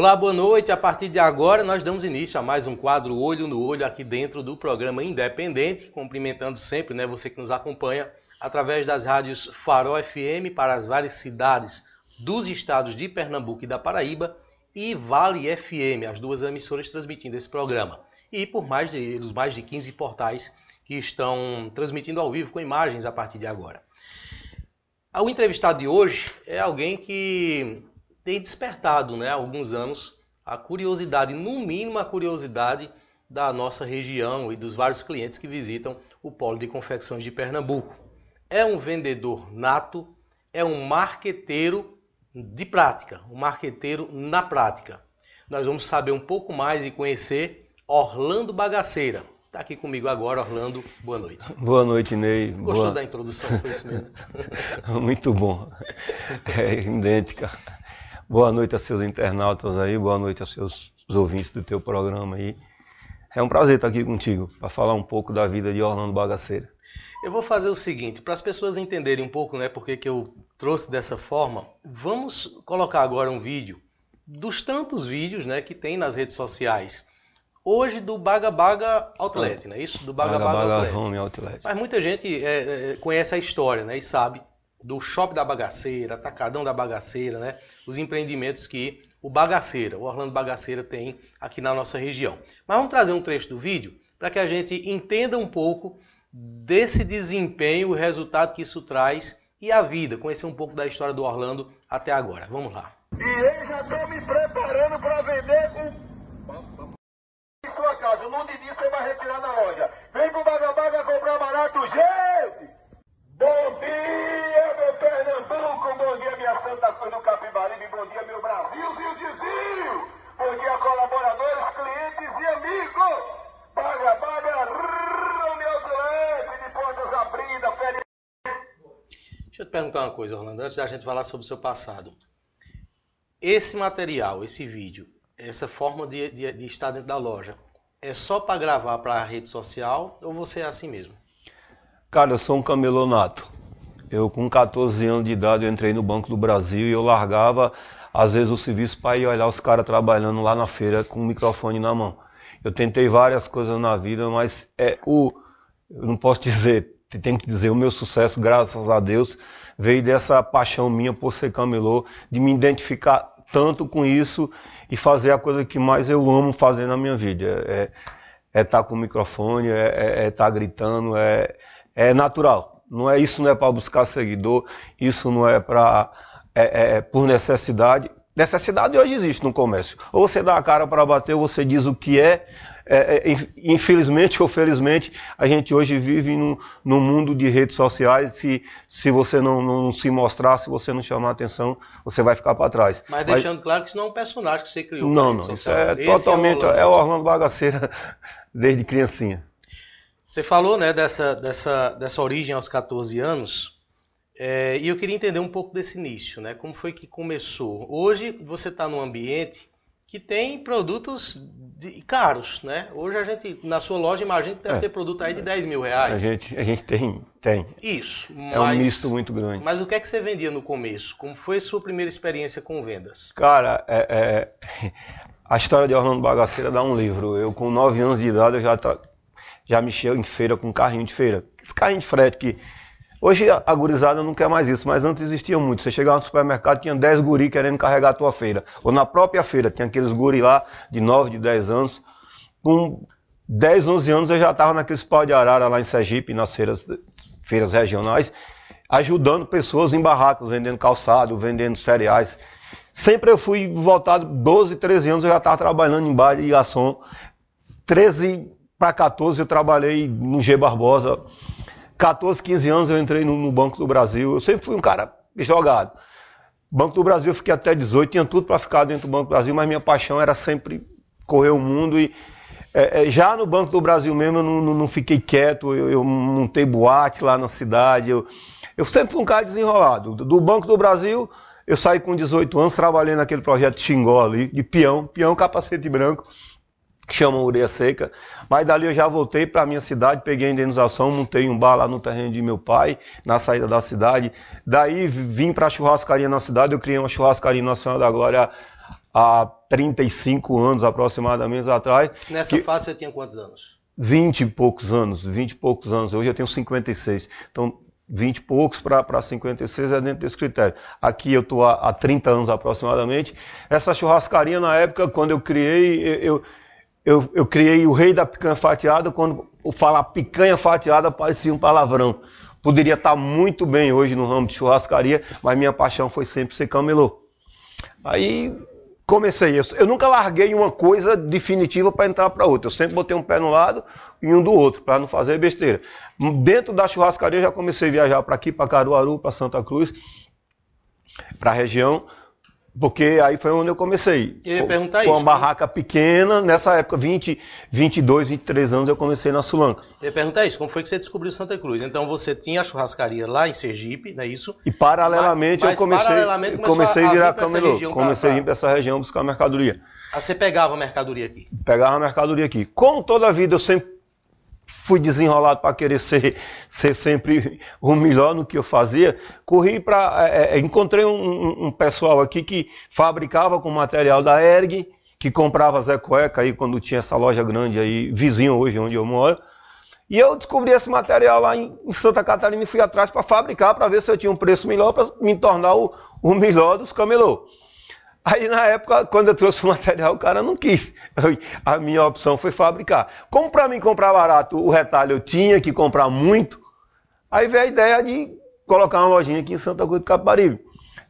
Olá, boa noite. A partir de agora, nós damos início a mais um quadro Olho no Olho aqui dentro do programa Independente, cumprimentando sempre né, você que nos acompanha através das rádios Farol FM para as várias cidades dos estados de Pernambuco e da Paraíba e Vale FM, as duas emissoras transmitindo esse programa. E por mais de, os mais de 15 portais que estão transmitindo ao vivo com imagens a partir de agora. O entrevistado de hoje é alguém que tem despertado né, há alguns anos a curiosidade, no mínimo a curiosidade da nossa região e dos vários clientes que visitam o Polo de Confecções de Pernambuco. É um vendedor nato, é um marqueteiro de prática, um marqueteiro na prática. Nós vamos saber um pouco mais e conhecer Orlando Bagaceira. Está aqui comigo agora, Orlando. Boa noite. Boa noite, Ney. Gostou Boa... da introdução? Foi isso mesmo? Muito bom. É idêntica. Boa noite a seus internautas aí, boa noite a seus ouvintes do teu programa aí. É um prazer estar aqui contigo para falar um pouco da vida de Orlando Bagaceira. Eu vou fazer o seguinte, para as pessoas entenderem um pouco, né, porque que eu trouxe dessa forma, vamos colocar agora um vídeo dos tantos vídeos, né, que tem nas redes sociais. Hoje do Baga Baga Outlet, não é isso? Do Baga Baga, Baga Outlet. Home Outlet. Mas muita gente é, é, conhece a história, né, e sabe do Shopping da Bagaceira, Atacadão da Bagaceira, né? Os empreendimentos que o Bagaceira, o Orlando Bagaceira tem aqui na nossa região. Mas vamos trazer um trecho do vídeo para que a gente entenda um pouco desse desempenho, o resultado que isso traz e a vida, conhecer um pouco da história do Orlando até agora. Vamos lá. E eu já estou me preparando para vender um... em sua casa. O nome você vai retirar na loja. Vem pro Baga Baga comprar barato, gente! Bom dia, Cruz do Capibaribe, bom dia, meu Brasil, Vizinho, bom dia, colaboradores, clientes e amigos. Baga, baga, meu Outlet, de portas abridas, férias. Deixa eu te perguntar uma coisa, Orlando, antes da gente falar sobre o seu passado. Esse material, esse vídeo, essa forma de, de, de estar dentro da loja, é só para gravar para a rede social ou você é assim mesmo? Cara, eu sou um camelonato. Eu, com 14 anos de idade, entrei no Banco do Brasil e eu largava, às vezes, o serviço para ir olhar os caras trabalhando lá na feira com o microfone na mão. Eu tentei várias coisas na vida, mas é o. Eu não posso dizer, tenho que dizer, o meu sucesso, graças a Deus, veio dessa paixão minha por ser camelô, de me identificar tanto com isso e fazer a coisa que mais eu amo fazer na minha vida. É estar é tá com o microfone, é estar é, é tá gritando, é, é natural. Não é isso, não é para buscar seguidor, isso não é para é, é, é, por necessidade. Necessidade hoje existe no comércio. Ou você dá a cara para bater, ou você diz o que é. é, é infelizmente ou felizmente, a gente hoje vive num, num mundo de redes sociais. Se, se você não, não, se mostrar, se você não chamar atenção, você vai ficar para trás. Mas deixando Mas, claro que isso não é um personagem que você criou. Não, não. Isso é totalmente. É o Orlando Bagaceira desde criancinha. Você falou né, dessa, dessa, dessa origem aos 14 anos, é, e eu queria entender um pouco desse início, né? Como foi que começou? Hoje você está num ambiente que tem produtos de, caros, né? Hoje a gente, na sua loja, imagina que deve é, ter produto aí de 10 mil reais. A gente, a gente tem, tem. Isso. Mas, é um misto muito grande. Mas o que é que você vendia no começo? Como foi a sua primeira experiência com vendas? Cara, é, é, a história de Orlando Bagaceira dá um livro. Eu, com 9 anos de idade, eu já já mexia em feira com carrinho de feira. Esse carrinho de frete que. Hoje a gurizada não quer mais isso, mas antes existia muito. Você chegava no supermercado, tinha 10 guri querendo carregar a tua feira. Ou na própria feira, tinha aqueles guri lá de 9, de 10 anos. Com 10, 11 anos eu já estava naqueles pau de arara lá em Sergipe, nas feiras, feiras regionais, ajudando pessoas em barracas, vendendo calçado, vendendo cereais. Sempre eu fui voltado, 12, 13 anos eu já estava trabalhando em bar de garçom. 13 para 14 eu trabalhei no G Barbosa. 14, 15 anos eu entrei no, no, Banco do Brasil. Eu sempre fui um cara jogado. Banco do Brasil eu fiquei até 18, tinha tudo para ficar dentro do Banco do Brasil, mas minha paixão era sempre correr o mundo e é, é, já no Banco do Brasil mesmo eu não, não, não fiquei quieto, eu, eu, montei boate lá na cidade, eu, eu sempre fui um cara desenrolado. Do, do Banco do Brasil eu saí com 18 anos, trabalhei naquele projeto Xingó ali, de peão, peão capacete branco que chamam Ureia Seca. Mas dali eu já voltei para a minha cidade, peguei a indenização, montei um bar lá no terreno de meu pai, na saída da cidade. Daí vim para a churrascaria na cidade, eu criei uma churrascaria na Senhora da Glória há 35 anos aproximadamente atrás. Nessa que- fase você tinha quantos anos? 20 e poucos anos, 20 e poucos anos. Hoje eu tenho 56. Então, 20 e poucos para 56 é dentro desse critério. Aqui eu estou há, há 30 anos aproximadamente. Essa churrascaria, na época, quando eu criei, eu, eu, eu criei o rei da picanha fatiada. Quando eu falar picanha fatiada, parecia um palavrão. Poderia estar muito bem hoje no ramo de churrascaria, mas minha paixão foi sempre ser camelô. Aí comecei isso. Eu nunca larguei uma coisa definitiva para entrar para outra. Eu sempre botei um pé no lado e um do outro, para não fazer besteira. Dentro da churrascaria eu já comecei a viajar para aqui, para Caruaru, para Santa Cruz, para a região, porque aí foi onde eu comecei. Eu ia Com- perguntar Com isso. uma barraca pequena, nessa época, 20, 22, 23 anos, eu comecei na Sulanca. Eu ia perguntar isso, como foi que você descobriu Santa Cruz? Então você tinha a churrascaria lá em Sergipe, não é isso? E paralelamente Mas- eu comecei, paralelamente comecei a a vir virar camelô. região Comecei a vir pra- para essa região buscar mercadoria. Aí você pegava a mercadoria aqui. pegava a mercadoria aqui. Como toda a vida eu sempre fui desenrolado para querer ser, ser sempre o melhor no que eu fazia, corri para. encontrei um, um- pessoal aqui que fabricava com material da Erg, que comprava Zé Cueca aí quando tinha essa loja grande aí, vizinho hoje onde eu moro. E eu descobri esse material lá em, em Santa Catarina e fui atrás para fabricar, para ver se eu tinha um preço melhor, para me tornar o, o melhor dos camelô. Aí na época, quando eu trouxe o material, o cara não quis. A minha opção foi fabricar. Como para mim comprar barato, o retalho eu tinha que comprar muito, aí veio a ideia de colocar uma lojinha aqui em Santa Cruz do Capibaribe.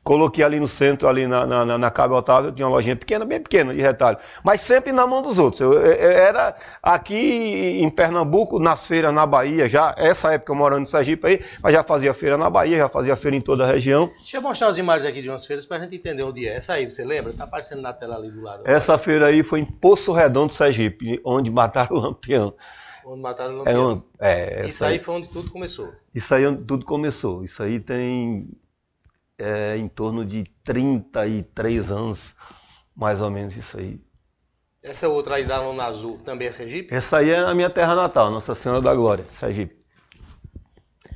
Coloquei ali no centro, ali na, na, na, na Cabo Otávio, tinha uma lojinha pequena, bem pequena, de retalho. Mas sempre na mão dos outros. Eu, eu- eu era aqui em Pernambuco, nas feiras na Bahia, já, essa época eu morando em Sergipe aí, mas já fazia feira na Bahia, já fazia feira em toda a região. Deixa eu mostrar as imagens aqui de umas feiras pra gente entender onde é. Essa aí, você lembra? Tá aparecendo na tela ali do lado. Essa feira aí foi em Poço Redondo, Sergipe, onde mataram o Lampião. Onde mataram o É Lampião. uma- é, Isso aí foi onde tudo começou. Isso aí é onde tudo começou. Isso aí tem é, em torno de 33 anos, mais ou menos isso aí. Essa outra aí da Lona Azul também é Sergipe? Essa aí é a minha terra natal, Nossa Senhora da Glória, Sergipe.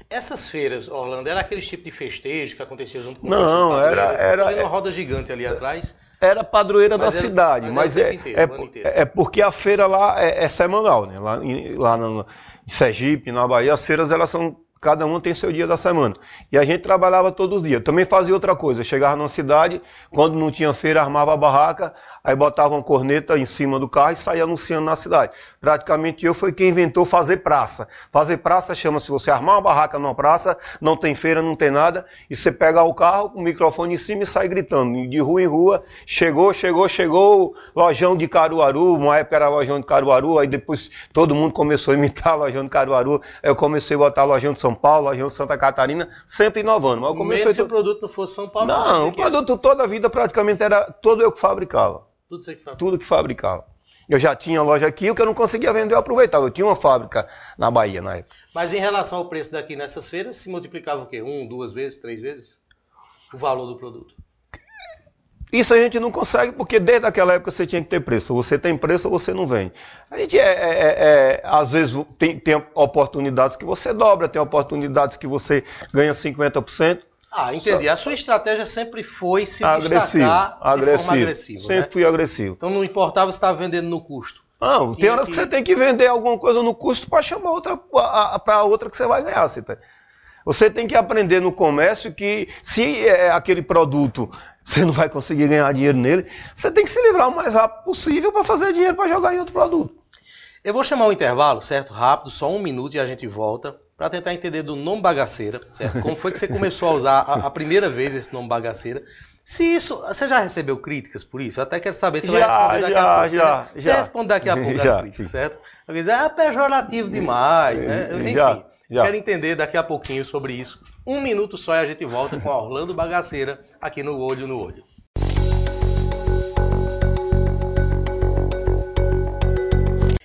Essas feiras, Orlando, era aquele tipo de festejo que acontecia junto com o Não, de era- era- vi uma roda gigante ali atrás. Era padroeira da era- cidade, mas mas, era o é, inteiro, é, o é porque a feira lá é, é semanal, né? Lá, em, lá no, em Sergipe, na Bahia, as feiras elas são cada uma tem seu dia da semana. E a gente trabalhava todos os dias. Também fazia outra coisa. Chegava numa cidade, quando não tinha feira, armava a barraca, aí botava uma corneta em cima do carro e saía anunciando na cidade. Praticamente eu fui quem inventou fazer praça. Fazer praça chama-se você armar uma barraca numa praça, não tem feira, não tem nada, e você pega o carro, o microfone em cima e sai gritando, de rua em rua. Chegou, chegou, chegou, lojão de Caruaru, uma época era lojão de Caruaru, aí depois todo mundo começou a imitar lojão de Caruaru, aí eu comecei a botar lojão de São Paulo, lojão de Santa Catarina, sempre inovando. Mas eu comecei Mesmo se a... o produto não fosse São Paulo, você Não, o que- produto toda a vida praticamente era todo eu que fabricava. Tudo isso aqui. Tudo que fabricava. Eu já tinha loja aqui, o que eu não conseguia vender eu aproveitava. Eu tinha uma fábrica na Bahia na época. Mas em relação ao preço daqui nessas feiras, se multiplicava o quê? Um, duas vezes, três vezes? O valor do produto. Isso a gente não consegue porque desde aquela época você tinha que ter preço. Você tem preço ou você não vende. A gente é, é- é- é, às vezes tem, tem oportunidades que você dobra, tem oportunidades que você ganha 50%. Ah, entendi. A sua estratégia sempre foi se agressivo, destacar de agressivo. forma agressiva. Sempre né? fui agressivo. Então não importava se estava vendendo no custo. Não, tem horas que- que você tem que vender alguma coisa no custo para chamar outra para outra que você vai ganhar. Você, tá- você tem que aprender no comércio que se é aquele produto você não vai conseguir ganhar dinheiro nele, você tem que se livrar o mais rápido possível para fazer dinheiro para jogar em outro produto. Eu vou chamar um intervalo, certo? Rápido, só um minuto e a gente volta para tentar entender do nome bagaceira, certo? Como foi que você começou a usar a, a primeira vez esse nome bagaceira? Se isso, você já recebeu críticas por isso? Eu até quero saber se Já, vai responder daqui já, a pouco. já, você, já. Você responde daqui a pouco Já, as críticas, sim. certo? Alguém diz, ah, é pejorativo demais, né? Eu- Enfim, Já, já. quero entender daqui a pouquinho sobre isso. Um minuto só e a gente volta com a Orlando Bagaceira aqui no Olho no Olho.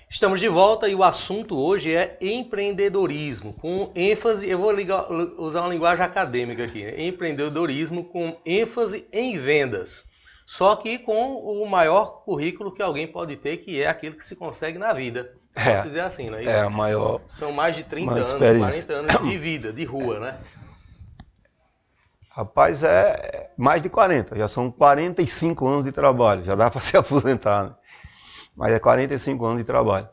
Estamos de volta e o assunto hoje é empreendedorismo, com ênfase, eu vou ligar- usar uma linguagem acadêmica aqui, né? empreendedorismo com ênfase em vendas. Só que com o maior currículo que alguém pode ter, que é aquele que se consegue na vida. Posso É. dizer assim, não é isso? É a maior. São mais de 30 Uma anos, experiência. 40 anos de vida, de rua, né? Rapaz, é. mais de 40, já são 45 anos de trabalho, já dá para se aposentar, né? Mas é 45 anos de trabalho.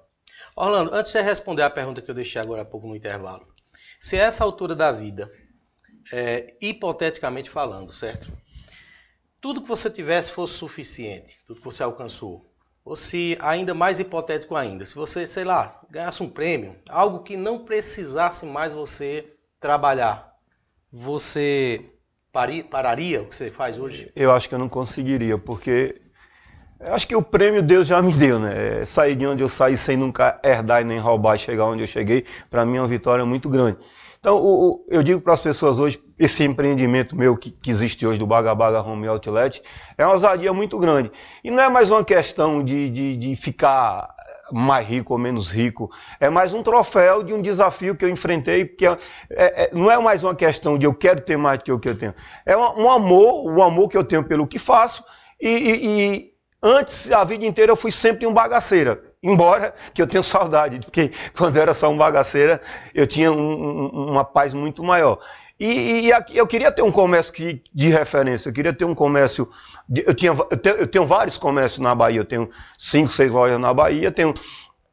Orlando, antes de responder a pergunta que eu deixei agora há pouco no intervalo, se a essa altura da vida, é, hipoteticamente falando, certo? Tudo que você tivesse fosse suficiente, tudo que você alcançou, ou se ainda mais hipotético ainda, se você, sei lá, ganhasse um prêmio, algo que não precisasse mais você trabalhar, você pararia o que você faz hoje? Eu acho que eu não conseguiria, porque acho que o prêmio Deus já me deu, né? É sair de onde eu saí sem nunca herdar e nem roubar e chegar onde eu cheguei, para mim é uma vitória muito grande. Então, o, o, eu digo para as pessoas hoje, esse empreendimento meu que, que, existe hoje do Baga Baga Home Outlet, é uma ousadia muito grande. E não é mais uma questão de, de, de ficar mais rico ou menos rico. É mais um troféu de um desafio que eu enfrentei, porque é, é, não é mais uma questão de eu quero ter mais do que eu tenho. É um, um amor, o um amor que eu tenho pelo que faço, e, e, e, antes, a vida inteira, eu fui sempre um bagaceira. Embora que eu tenho saudade, porque quando eu era só um bagaceira, eu tinha um, um, uma paz muito maior. E, e, aqui eu queria ter um comércio que, de referência, eu queria ter um comércio. De, eu, tinha, eu, tenho, eu, tenho, vários comércios na Bahia, eu tenho cinco, seis lojas na Bahia, tenho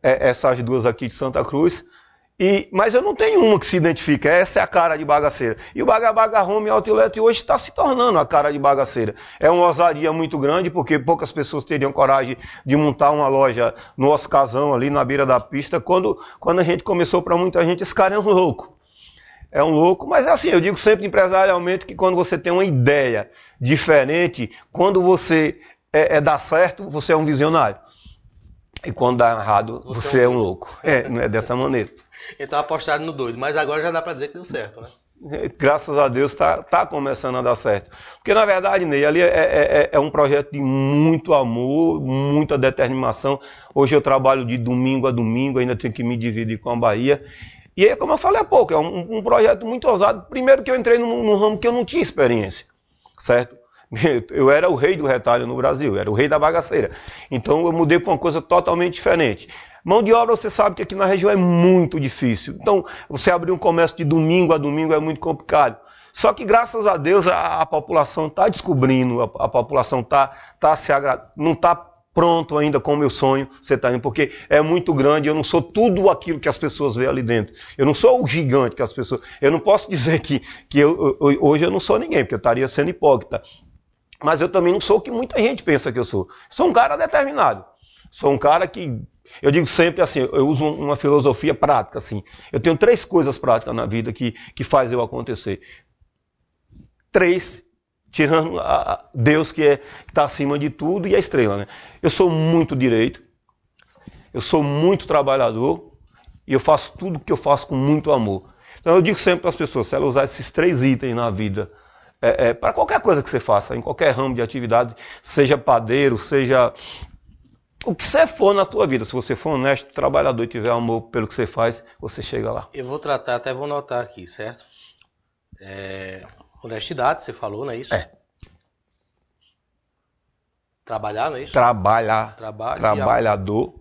é, essas duas aqui de Santa Cruz. E, mas eu não tenho uma que se identifica, essa é a cara de bagaceira. E o Baga Baga Home Outlet hoje está se tornando a cara de bagaceira. É uma ousadia muito grande, porque poucas pessoas teriam coragem de montar uma loja no Oscazão, ali na beira da pista, quando, quando a gente começou para muita gente, esse cara é um louco é um louco, mas é assim, eu digo sempre empresarialmente que quando você tem uma ideia diferente, quando você é, é dá certo, você é um visionário. E quando dá errado, você, você é um louco. É, é dessa maneira. Então apostaram no doido, mas agora já dá para dizer que deu certo, né? Graças a Deus está tá começando a dar certo. Porque na verdade, Ney, ali é, é, é, é um projeto de muito amor, muita determinação. Hoje eu trabalho de domingo a domingo, ainda tenho que me dividir com a Bahia. E é como eu falei há pouco, é um, um projeto muito ousado. Primeiro que eu entrei num, num, ramo que eu não tinha experiência, certo? Eu era o rei do retalho no Brasil, era o rei da bagaceira. Então eu mudei para uma coisa totalmente diferente. Mão de obra, você sabe que aqui na região é muito difícil. Então, você abrir um comércio de domingo a domingo é muito complicado. Só que graças a Deus a, a população está descobrindo, a, a população tá, tá se agra... não está pronto ainda com o meu sonho, você está indo, porque é muito grande, eu não sou tudo aquilo que as pessoas veem ali dentro. Eu não sou o gigante que as pessoas. Eu não posso dizer que, que eu, eu, hoje eu não sou ninguém, porque eu estaria sendo hipócrita. Mas eu também não sou o que muita gente pensa que eu sou. Sou um cara determinado. Sou um cara que. Eu digo sempre assim, eu uso uma filosofia prática, assim. Eu tenho três coisas práticas na vida que, que faz eu acontecer. Três tirando Deus que é, está acima de tudo e a estrela. Né? Eu sou muito direito, eu sou muito trabalhador e eu faço tudo que eu faço com muito amor. Então eu digo sempre para as pessoas, se ela usar esses três itens na vida, é, é, para qualquer coisa que você faça, em qualquer ramo de atividade, seja padeiro, seja o que você for na tua vida, se você for honesto, trabalhador e tiver amor pelo que você faz, você chega lá. Eu vou tratar, até vou notar aqui, certo? É, Honestidade, você falou, não é isso? É. Trabalhar, não é isso? Trabalhar. Trabalho Trabalhador.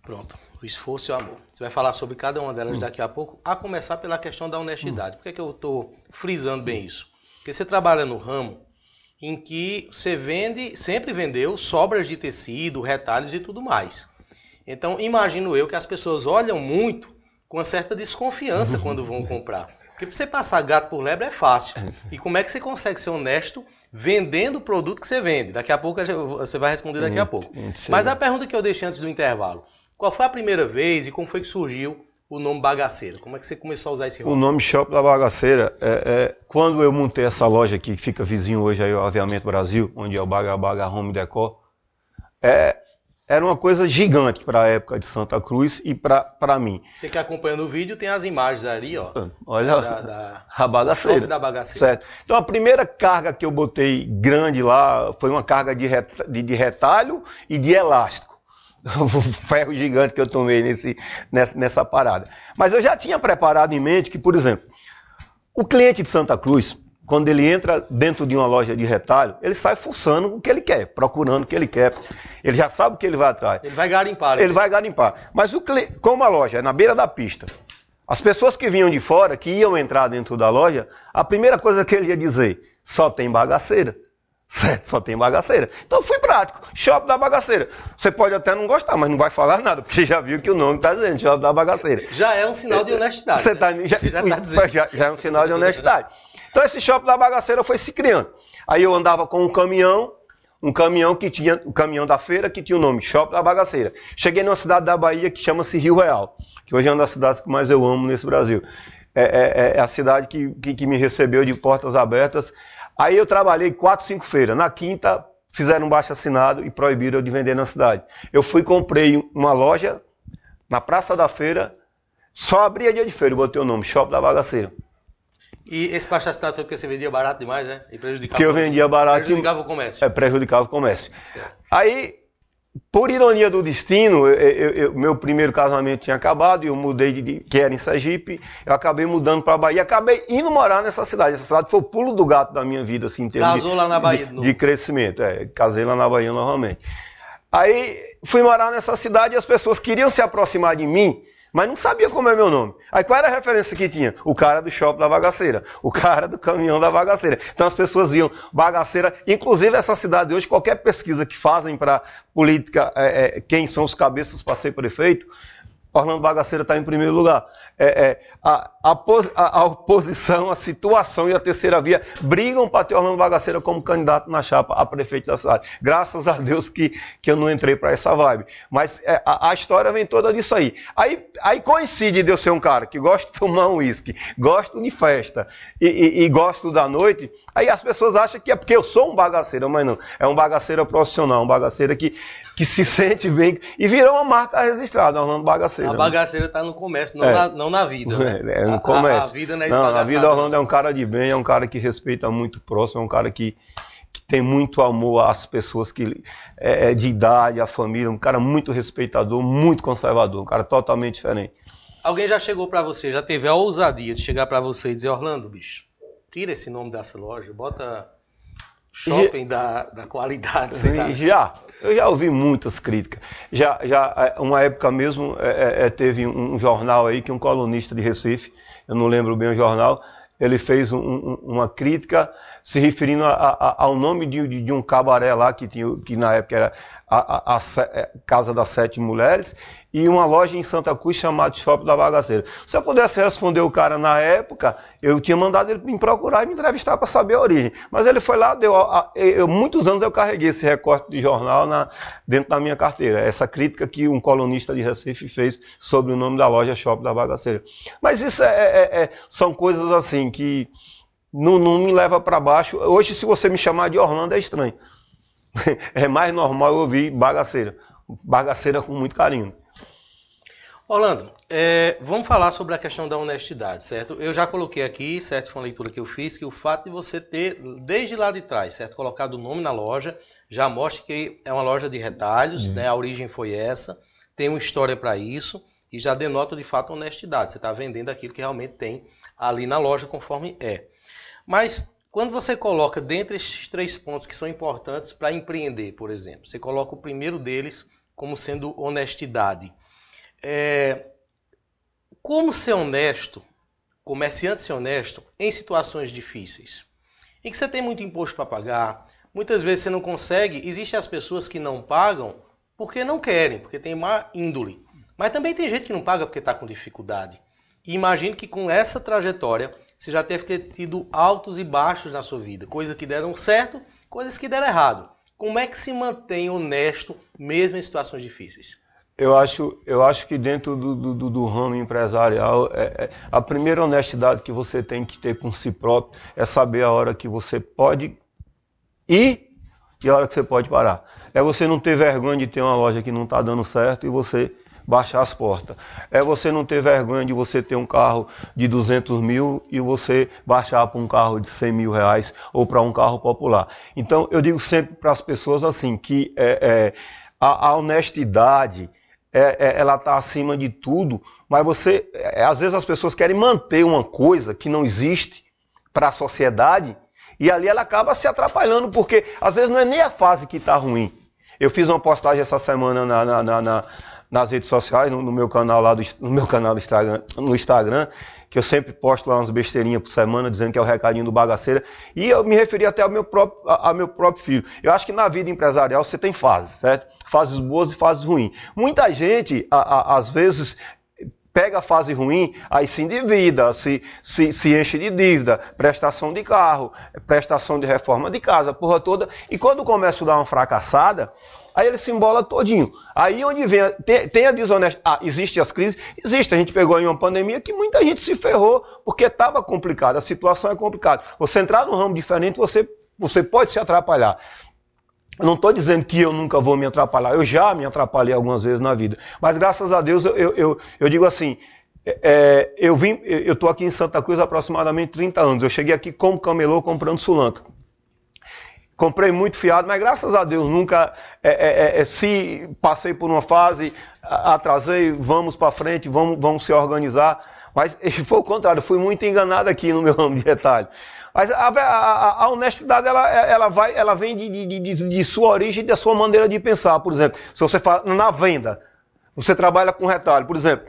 Pronto. O esforço e o amor. Você vai falar sobre cada uma delas hum. daqui a pouco, a começar pela questão da honestidade. Hum. Por que, é que eu estou frisando bem isso? Porque você trabalha no ramo em que você vende, sempre vendeu sobras de tecido, retalhos e tudo mais. Então, imagino eu que as pessoas olham muito com uma certa desconfiança quando vão comprar. Porque pra você passar gato por lebre é fácil. E como é que você consegue ser honesto vendendo o produto que você vende? Daqui a pouco você vai responder daqui a pouco. Mas a pergunta que eu deixei antes do intervalo. Qual foi a primeira vez e como foi que surgiu o nome Bagaceira? Como é que você começou a usar esse nome? O nome Shop da Bagaceira, é, é, quando eu montei essa loja aqui, que fica vizinho hoje aí, o Aviamento Brasil, onde é o Baga Baga Home Decor, é, era uma coisa gigante para a época de Santa Cruz e para mim. Você que acompanhando o vídeo tem as imagens ali, ó. Olha da, da, a bagaceira. da bagaceira. Certo. Então a primeira carga que eu botei grande lá foi uma carga de, de, de retalho e de elástico. O ferro gigante que eu tomei nesse, nessa, nessa parada. Mas eu já tinha preparado em mente que, por exemplo, o cliente de Santa Cruz, quando ele entra dentro de uma loja de retalho, ele sai fuçando o que ele quer, procurando o que ele quer. Ele já sabe o que ele vai atrás. Ele vai garimpar. Né? Ele vai garimpar. Mas o como a loja é na beira da pista, as pessoas que vinham de fora, que iam entrar dentro da loja, a primeira coisa que ele ia dizer, só tem bagaceira. Certo, só tem bagaceira. Então fui prático. Shopping da bagaceira. Você pode até não gostar, mas não vai falar nada, porque já viu que o nome está dizendo, shopping da bagaceira. Já é um sinal de honestidade. Você, tá, né? já, Você já, tá dizendo. Já, já, é um sinal de honestidade. Então esse shopping da bagaceira foi se criando. Aí eu andava com um caminhão, um caminhão que tinha, o um caminhão da feira que tinha o nome Shopping da Bagaceira. Cheguei numa cidade da Bahia que chama-se Rio Real, que hoje é uma das cidades que mais eu amo nesse Brasil. É, é, é a cidade que, que, que me recebeu de portas abertas Aí eu trabalhei quatro, cinco feiras. Na quinta, fizeram um baixo assinado e proibiram eu de vender na cidade. Eu fui comprei uma loja na Praça da Feira, só abria dia de feira, botei o nome, Shopping da Bagaceira. E esse baixo assinado foi porque você vendia barato demais, né? E prejudicava. Que eu vendia barato. Prejudicava o comércio. É, prejudicava o comércio. Certo. Aí por ironia do destino, eu, eu, eu, meu primeiro casamento tinha acabado e eu mudei de, que era em Sergipe, eu acabei mudando para a Bahia, acabei indo morar nessa cidade. Essa cidade foi o pulo do gato da minha vida, assim, em termos Casou de, lá na Bahia, de, de crescimento. É, casei lá na Bahia novamente. Aí fui morar nessa cidade e as pessoas queriam se aproximar de mim, mas não sabia como é meu nome. Aí qual era a referência que tinha? O cara do shopping da bagaceira, o cara do caminhão da bagaceira. Então as pessoas iam, bagaceira, inclusive essa cidade hoje, qualquer pesquisa que fazem para política, é, é, quem são os cabeças para ser prefeito, Orlando Bagaceira está em primeiro lugar. É, é, a, a, a, oposição, a situação e a terceira via brigam para ter Orlando Bagaceira como candidato na chapa a prefeito da cidade. Graças a Deus que, que eu não entrei para essa vibe. Mas é, a, a, história vem toda disso aí. aí. Aí coincide de eu ser um cara que gosta de tomar um uísque, gosto de festa e, e, e gosto da noite. Aí as pessoas acham que é porque eu sou um bagaceiro, mas não. É um bagaceiro profissional, um bagaceiro que que se sente bem. E virou uma marca registrada, Orlando Bagaceira. A né? bagaceira está no comércio, não, é. na, não na vida. Né? É, no comércio. A, a, vida não é Não, na vida Orlando é um cara de bem, é um cara que respeita muito o próximo, é um cara que, que tem muito amor às pessoas que é, é de idade, à família, um cara muito respeitador, muito conservador, um cara totalmente diferente. Alguém já chegou para você, já teve a ousadia de chegar para você e dizer, Orlando, bicho, tira esse nome dessa loja, bota shopping já, da, da qualidade. Já, eu já ouvi muitas críticas. Já, já é, uma época mesmo é, é, é, teve um jornal aí que um colunista de Recife, eu não lembro bem o jornal, ele fez um, um, uma crítica se referindo a, a, ao nome de, de, um cabaré lá que, tinha, que na época era a, a, Casa das Sete Mulheres e uma loja em Santa Cruz chamada Shopping da Bagaceira. Se eu pudesse responder o cara na época, eu tinha mandado ele me procurar e me entrevistar para saber a origem. Mas ele foi lá, deu. Eu, muitos anos eu carreguei esse recorte de jornal na, dentro da minha carteira. Essa crítica que um colunista de Recife fez sobre o nome da loja Shopping da Bagaceira. Mas isso é, é, é são coisas assim que não, não me leva para baixo. Hoje, se você me chamar de Orlando, é estranho. é mais normal eu ouvir bagaceira. Bagaceira com muito carinho. Orlando, é, vamos falar sobre a questão da honestidade, certo? Eu já coloquei aqui, certo? Foi uma leitura que eu fiz, que o fato de você ter, desde lá de trás, certo? Colocado o nome na loja, já mostra que é uma loja de retalhos, uhum. né? A origem foi essa, tem uma história para isso e já denota de fato honestidade. Você está vendendo aquilo que realmente tem ali na loja conforme é. Mas quando você coloca dentre esses três pontos que são importantes para empreender, por exemplo, você coloca o primeiro deles como sendo honestidade. É, como ser honesto, comerciante ser honesto, em situações difíceis? Em que você tem muito imposto para pagar, muitas vezes você não consegue, existem as pessoas que não pagam porque não querem, porque tem má índole. Mas também tem gente que não paga porque está com dificuldade. E imagine que com essa trajetória você já deve ter tido altos e baixos na sua vida, coisas que deram certo, coisas que deram errado. Como é que se mantém honesto mesmo em situações difíceis? Eu acho, eu acho que dentro do, do, do ramo empresarial, é, é, a primeira honestidade que você tem que ter com si próprio é saber a hora que você pode ir e a hora que você pode parar. É você não ter vergonha de ter uma loja que não está dando certo e você baixar as portas. É você não ter vergonha de você ter um carro de 200 mil e você baixar para um carro de 100 mil reais ou para um carro popular. Então, eu digo sempre para as pessoas assim, que é, é, a, a honestidade é, é, ela está acima de tudo, mas você, é, às vezes as pessoas querem manter uma coisa que não existe para a sociedade e ali ela acaba se atrapalhando, porque às vezes não é nem a fase que está ruim. Eu fiz uma postagem essa semana na, na, na, nas redes sociais, no, no meu canal lá do, no meu canal do Instagram, no Instagram, que eu sempre posto lá umas besteirinhas por semana dizendo que é o recadinho do bagaceira. E eu me referi até ao meu próprio, a, a meu próprio filho. Eu acho que na vida empresarial você tem fases, certo? Fases boas e fases ruins. Muita gente, a, a, às vezes, pega a fase ruim, aí se endivida, se, se, se enche de dívida, prestação de carro, prestação de reforma de casa, porra toda. E quando começa a dar uma fracassada, aí ele se embola todinho. Aí onde vem, tem, tem a desonestidade. Ah, existem as crises? Existe. A gente pegou em uma pandemia que muita gente se ferrou porque estava complicado, a situação é complicada. Você entrar num ramo diferente, você, você pode se atrapalhar. Eu não estou dizendo que eu nunca vou me atrapalhar, eu já me atrapalhei algumas vezes na vida. Mas graças a Deus, eu, eu, eu digo assim, é, eu vim, eu estou aqui em Santa Cruz há aproximadamente 30 anos. Eu cheguei aqui como camelô comprando sulanca. Comprei muito fiado, mas graças a Deus nunca é, é, é, é se passei por uma fase, atrasei, vamos para frente, vamos, vamos se organizar. Mas foi o contrário, fui muito enganado aqui no meu ramo de retalho. Mas a, a, a honestidade ela, ela, vai, ela vem de, de, de, de sua origem e da sua maneira de pensar. Por exemplo, se você fala na venda, você trabalha com retalho, por exemplo.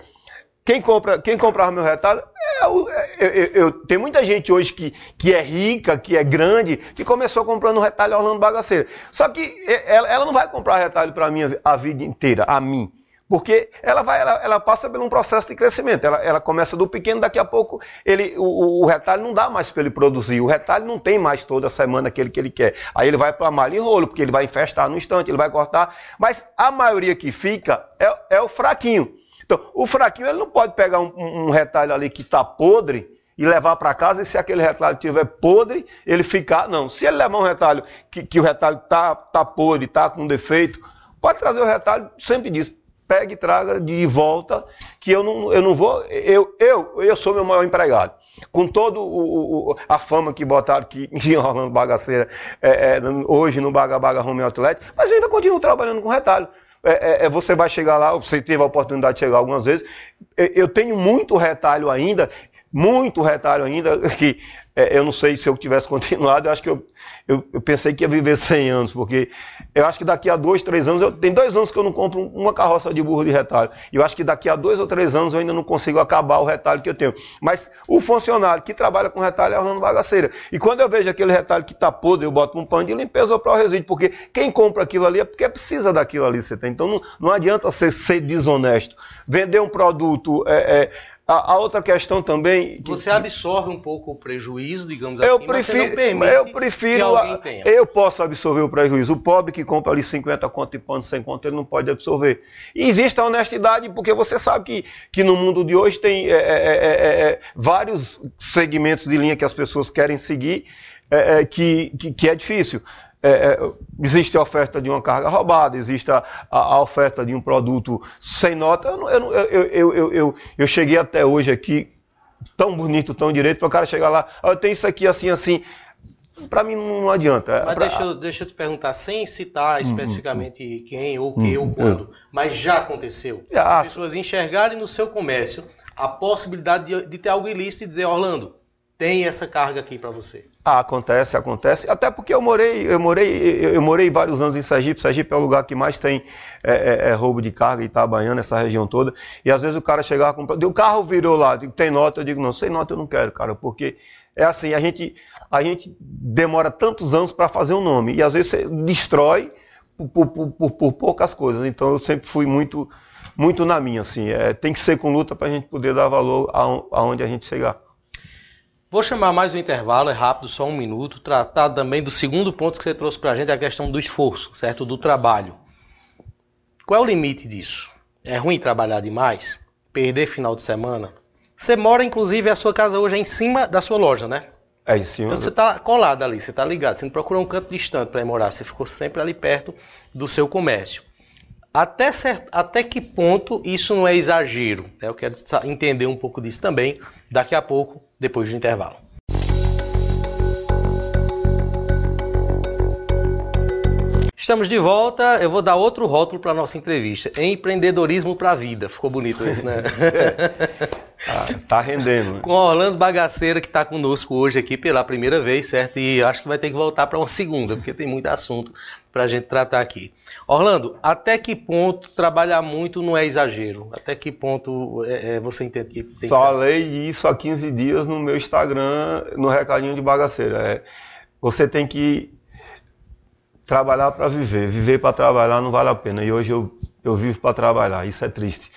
Quem compra, quem comprava meu retalho, é, eu, eu, eu, tem muita gente hoje que, que é rica, que é grande, que começou comprando retalho Orlando Bagaceira. Só que ela, ela não vai comprar retalho para mim a vida inteira, a mim. Porque ela, vai, ela, ela, passa por um processo de crescimento. Ela, ela começa do pequeno, daqui a pouco ele, o, o, retalho não dá mais para ele produzir. O retalho não tem mais toda semana aquele que ele quer. Aí ele vai para malha e rolo, porque ele vai infestar no instante, ele vai cortar. Mas a maioria que fica é, é o fraquinho. Então, o fraquinho ele não pode pegar um, um retalho ali que está podre e levar para casa, e se aquele retalho estiver podre, ele ficar. Não. Se ele levar um retalho que, que o retalho está tá podre, está com defeito, pode trazer o retalho, sempre diz, pegue e traga de volta, que eu não, eu não vou. Eu, eu, eu sou meu maior empregado. Com toda a fama que botaram aqui em Orlando Bagaceira, é, é, hoje no Baga Baga Home Outlet, mas eu ainda continuo trabalhando com retalho. É, é, é, você vai chegar lá, você teve a oportunidade de chegar algumas vezes. Eu tenho muito retalho ainda, muito retalho ainda, que eu não sei se eu tivesse continuado, eu acho que eu, eu, eu, pensei que ia viver 100 anos, porque eu acho que daqui a dois, três anos, eu, tem dois anos que eu não compro uma carroça de burro de retalho, e eu acho que daqui a dois ou três anos eu ainda não consigo acabar o retalho que eu tenho. Mas o funcionário que trabalha com retalho é Orlando Bagaceira. E quando eu vejo aquele retalho que está podre, eu boto um pano de limpeza ou para o resíduo, porque quem compra aquilo ali é porque precisa daquilo ali, você tem. Então não, não adianta você ser desonesto. Vender um produto... É, é, a, a, outra questão também. Que, você absorve um pouco o prejuízo, digamos eu assim, prefiro, eu prefiro. Alguém tenha. Eu posso absorver o prejuízo. O pobre que compra ali 50 conto e pano, 100 conto, ele não pode absorver. E existe a honestidade, porque você sabe que, que no mundo de hoje tem é, é, é, é, é vários segmentos de linha que as pessoas querem seguir. É, que, que, que, é difícil é, é, existe a oferta de uma carga roubada, existe a, a, oferta de um produto sem nota. Eu, eu, eu, eu, eu, eu cheguei até hoje aqui tão bonito, tão direito, para o cara chegar lá, ah, eu tenho isso aqui assim, assim. Para mim não adianta. Mas pra... deixa, eu, deixa eu te perguntar, sem citar hum, especificamente hum, quem, ou que, hum, ou quando, mas já aconteceu. Já. As pessoas enxergarem no seu comércio a possibilidade de, de ter algo ilícito e dizer, Orlando, tem essa carga aqui para você. Ah, acontece, acontece. Até porque eu morei, eu morei, eu morei vários anos em Sergipe. Sergipe é o lugar que mais tem é, é, é roubo de carga, Itabaiana, essa região toda. E às vezes o cara chegava com o carro virou lá, tem nota, eu digo não, sem nota eu não quero, cara, porque é assim, a gente, a gente demora tantos anos para fazer um nome e às vezes você destrói por, por, por, por poucas coisas. Então eu sempre fui muito, muito na minha, assim. É, tem que ser com luta para a gente poder dar valor aonde a gente chegar. Vou chamar mais um intervalo, é rápido, só um minuto, tratar também do segundo ponto que você trouxe para a gente, a questão do esforço, certo? Do trabalho. Qual é o limite disso? É ruim trabalhar demais? Perder final de semana? Você mora, inclusive, a sua casa hoje é em cima da sua loja, né? É em cima. Então você está colado ali, você está ligado. Você não procurou um canto distante para ir morar, você ficou sempre ali perto do seu comércio. Até, certo, até que ponto isso não é exagero? Eu quero entender um pouco disso também daqui a pouco, depois do intervalo. Estamos de volta. Eu vou dar outro rótulo para a nossa entrevista. Empreendedorismo para a vida. Ficou bonito isso, né? Ah, tá rendendo. né? Com Orlando Bagaceira, que está conosco hoje aqui pela primeira vez, certo? E acho que vai ter que voltar para uma segunda, porque tem muito assunto para a gente tratar aqui. Orlando, até que ponto trabalhar muito não é exagero? Até que ponto é, é, você entende que tem que Falei isso há 15 dias no meu Instagram, no recadinho de bagaceira. É, você tem que trabalhar para viver. Viver para trabalhar não vale a pena. E hoje eu, eu vivo para trabalhar. Isso é triste.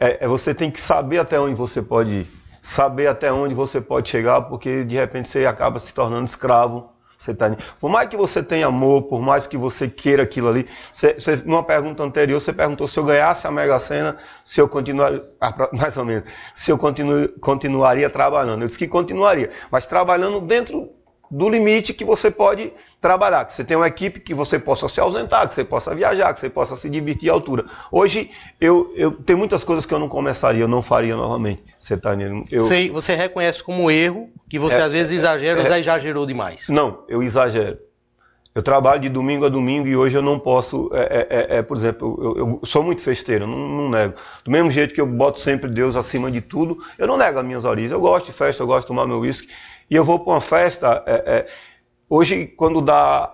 É, é, você tem que saber até onde você pode ir. Saber até onde você pode chegar, porque de repente você acaba se tornando escravo. Você tá, por mais que você tenha amor, por mais que você queira aquilo ali, você, você, numa pergunta anterior você perguntou se eu ganhasse a Mega Sena, se eu continuaria, ah, mais ou menos, se eu continu, continuaria trabalhando. Eu disse que continuaria, mas trabalhando dentro do limite que você pode trabalhar, que você tem uma equipe que você possa se ausentar, que você possa viajar, que você possa se divertir à altura. Hoje, eu, eu tem muitas coisas que eu não começaria, eu não faria novamente. Você tá? Eu, Você, você reconhece como erro que você É, às vezes exagera, é, já exagerou demais. Não, eu exagero. Eu trabalho de domingo a domingo e hoje eu não posso, é, é, é, é, por exemplo, eu, eu sou muito festeiro, não, não nego. Do mesmo jeito que eu boto sempre Deus acima de tudo, eu não nego as minhas origens. Eu gosto de festa, eu gosto de tomar meu uísque. E eu vou para uma festa, é, é, hoje quando dá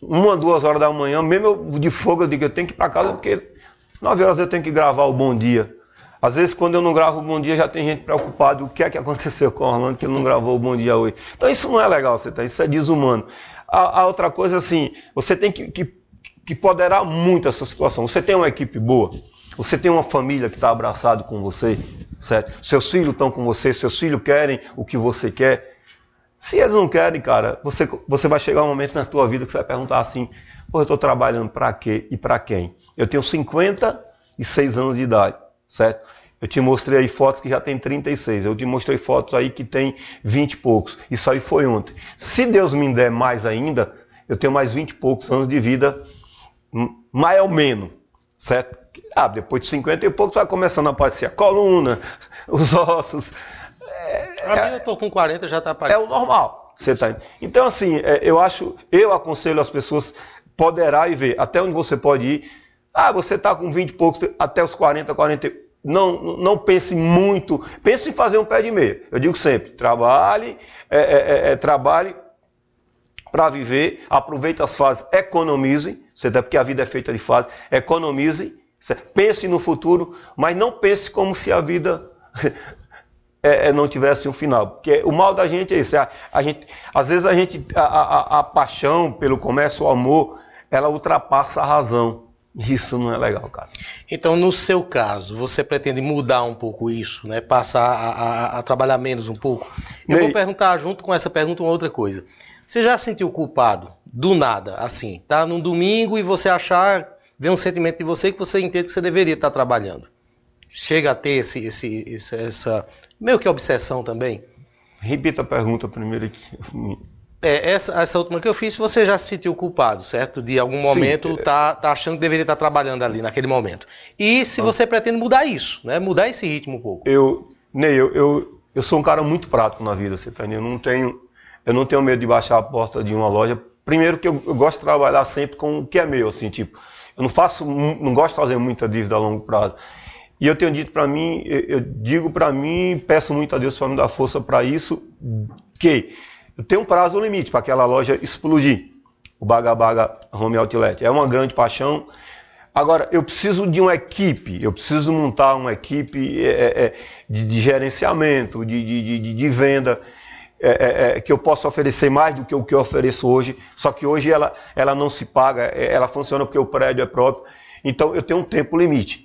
uma, duas horas da manhã, mesmo eu de fogo, eu digo, eu tenho que ir para casa porque nove horas eu tenho que gravar o Bom Dia. Às vezes, quando eu não gravo o Bom Dia, já tem gente preocupada. O que é que aconteceu com o Orlando que ele não gravou o Bom Dia hoje? Então, isso não é legal, você tá? Isso é desumano. A, a outra coisa, assim, você tem que, que, que poderar muito essa situação. Você tem uma equipe boa, você tem uma família que está abraçado com você, certo? Seus filhos estão com você, seus filhos querem o que você quer. Se eles não querem, cara, você, você vai chegar um momento na tua vida que você vai perguntar assim: Pô, eu estou trabalhando para quê e para quem? Eu tenho 56 anos de idade, certo? Eu te mostrei aí fotos que já tem 36. Eu te mostrei fotos aí que tem 20 e poucos. Isso aí foi ontem. Se Deus me der mais ainda, eu tenho mais 20 e poucos anos de vida, mais ou menos, certo? Ah, depois de 50 e poucos vai começando a aparecer a coluna, os ossos. Pra mim, eu tô com 40, já tá É aparecendo. o normal. Você tá... Então, assim, é, eu acho, eu aconselho as pessoas poderá e ver até onde você pode ir. Ah, você está com 20 e poucos, até os 40, 40. e- Não, não pense muito. Pense em fazer um pé de meia. Eu digo sempre: trabalhe, é, é, é, é, trabalhe para viver, aproveite as fases, economize, tá- porque a vida é feita de fases, economize, certo? pense no futuro, mas não pense como se a vida é, é, não tivesse um final. Porque o mal da gente é isso. A, a gente, às vezes a gente, a, a, a paixão pelo comércio, o amor, ela ultrapassa a razão. Isso não é legal, cara. Então, no seu caso, você pretende mudar um pouco isso, né? Passar a, a- a trabalhar menos um pouco? Eu Ney. vou perguntar junto com essa pergunta uma outra coisa. Você já se sentiu culpado do nada, assim? Tá num domingo e você achar, vem um sentimento de você que você entende que você deveria estar trabalhando. Chega a ter esse, esse, esse- essa meio que obsessão também? Repita a pergunta primeiro aqui. É, essa, essa última que eu fiz, você já se sentiu culpado, certo? De algum momento é. tá, tá achando que deveria estar trabalhando ali naquele momento. E se você pretende mudar isso, né? Mudar esse ritmo um pouco. Eu, Ney, eu, eu, eu sou um cara muito prático na vida, você tá? Eu não tenho, eu não tenho medo de baixar a porta de uma loja. Primeiro que eu, eu gosto de trabalhar sempre com o que é meu, assim, tipo, eu não faço, não gosto de fazer muita dívida a longo prazo. E eu tenho dito para mim, eu, digo para mim, peço muito a Deus para me dar força para isso, que eu tenho um prazo limite para aquela loja explodir. O Baga Baga Home Outlet. É uma grande paixão. Agora, eu preciso de uma equipe, eu preciso montar uma equipe é, é, é, de, de gerenciamento, de, de, de, venda, é, é, é, que eu possa oferecer mais do que o que eu ofereço hoje. Só que hoje ela, ela não se paga, ela funciona porque o prédio é próprio. Então, eu tenho um tempo limite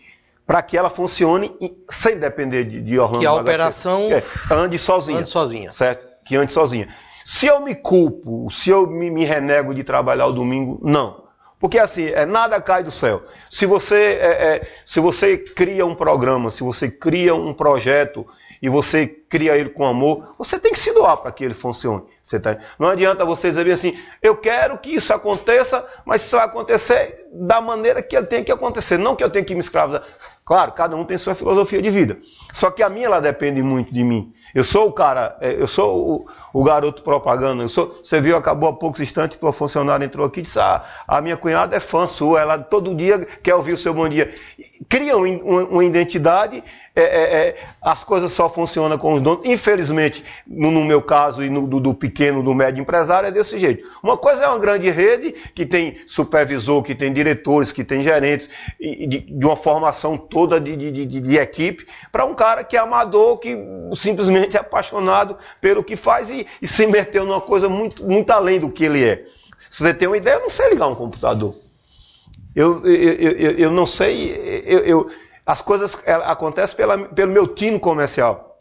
para que ela funcione sem depender de, de Orlando Que a operação é, ande sozinha. ande sozinha. Certo? Que ande sozinha. Se eu me culpo, se eu me, me renego de trabalhar o domingo, não. Porque assim, é, nada cai do céu. Se você, é, é, se você cria um programa, se você cria um projeto e você cria ele com amor, você tem que se doar para que ele funcione. Tá- Não adianta você dizer assim, eu quero que isso aconteça, mas isso vai acontecer da maneira que ele tem que acontecer, não que eu tenho que me escravizar. Claro, cada um tem sua filosofia de vida. Só que a minha ela depende muito de mim. Eu sou o cara, é, eu sou o, o garoto propaganda. Sou, você viu, acabou há poucos instantes, tua funcionária entrou aqui e disse: ah, a minha cunhada é fã sua, ela todo dia quer ouvir o seu bom dia. Criam uma, uma identidade, é, é, é, as coisas só funcionam com os donos. Infelizmente, no, no meu caso e no, do, do, pequeno, do médio empresário, é desse jeito. Uma coisa é uma grande rede que tem supervisor, que tem diretores, que tem gerentes, e, de, de, uma formação toda de, de, de equipe, para um cara que é amador, que simplesmente é apaixonado pelo que faz e, e se meteu numa coisa muito, muito além do que ele é. Se você tem uma ideia, eu não sei ligar um computador. Eu, eu, eu, eu não sei. eu, as coisas acontecem pela, pelo meu tino comercial.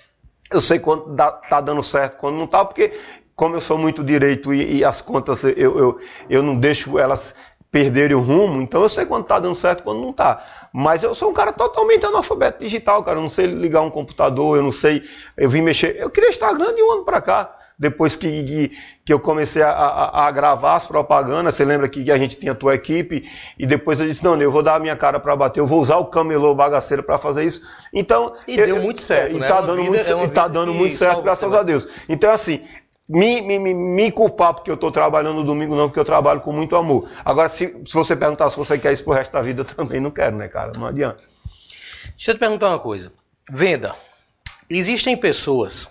Eu sei quando dá, tá dando certo, quando não está, porque como eu sou muito direito e, e as contas eu, eu, eu não deixo elas perderem o rumo, então eu sei quando está dando certo quando não está. Mas eu sou um cara totalmente analfabeto digital, cara. Eu não sei ligar um computador, eu não sei. Eu vim mexer. Eu queria Instagram de um ano para cá depois que, que, que eu comecei a, a, a, gravar as propagandas, você lembra que a gente tinha a tua equipe, e depois eu disse, não, eu vou dar a minha cara para bater, eu vou usar o camelô bagaceiro para fazer isso. Então, e eu, deu muito certo, e né? tá dando muito, é e tá dando muito certo, graças a Deus. Então, assim, me, me, me, culpar porque eu estou trabalhando no domingo, não, porque eu trabalho com muito amor. Agora, se, se você perguntar se você quer isso pro resto da vida, também não quero, né, cara? Não adianta. Deixa eu te perguntar uma coisa. Venda. Existem pessoas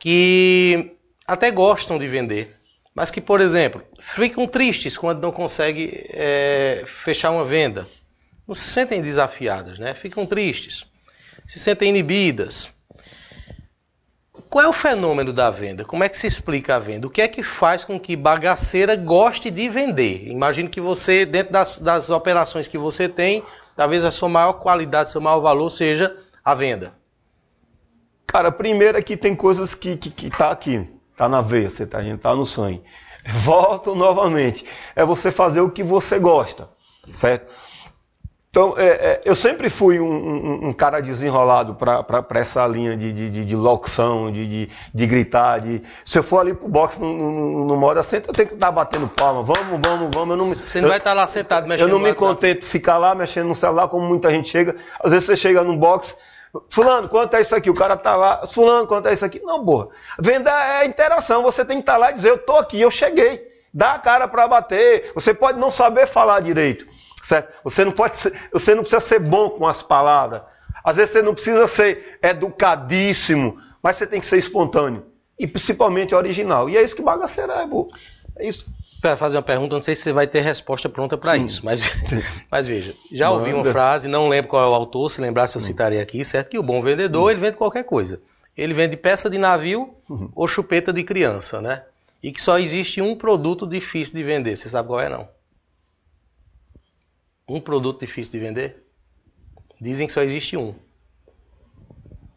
que até gostam de vender, mas que, por exemplo, ficam tristes quando não conseguem é, fechar uma venda. Não se sentem desafiadas, né? Ficam tristes, se sentem inibidas. Qual é o fenômeno da venda? Como é que se explica a venda? O que é que faz com que bagaceira goste de vender? Imagino que você, dentro das, das operações que você tem, talvez a sua maior qualidade, seu maior valor seja a venda. Cara, primeiro é que tem coisas que, que, que tá aqui, tá na veia, você tá, a gente tá no sangue. Volto novamente. É você fazer o que você gosta, certo? Então, é, é, eu sempre fui um, um, um cara desenrolado para essa linha de, de, de locução, de, de, de, gritar. De... Se eu for ali pro boxe no, no, no modo assento, eu tenho que estar batendo palma. Vamos, vamos, vamos. Eu não, Você não eu, vai estar lá sentado mexendo Eu não me contento ficar lá mexendo no celular, como muita gente chega. Às vezes você chega num boxe, Fulano, quanto é isso aqui? O cara tá lá. Fulano, quanto é isso aqui? Não, porra. Venda é interação. Você tem que estar tá lá e dizer: Eu tô aqui, eu cheguei. Dá a cara para bater. Você pode não saber falar direito. Certo? Você não, pode ser, você não precisa ser bom com as palavras. Às vezes você não precisa ser educadíssimo. Mas você tem que ser espontâneo. E principalmente original. E é isso que bagaceira é, pô. É isso para fazer uma pergunta, não sei se você vai ter resposta pronta para isso, mas, mas veja, já ouvi uma frase, não lembro qual é o autor, se lembrar se eu citarei aqui, certo? Que o bom vendedor, uhum. ele vende qualquer coisa. Ele vende peça de navio uhum. ou chupeta de criança, né? E que só existe um produto difícil de vender. Você sabe qual é, não? Um produto difícil de vender? Dizem que só existe um.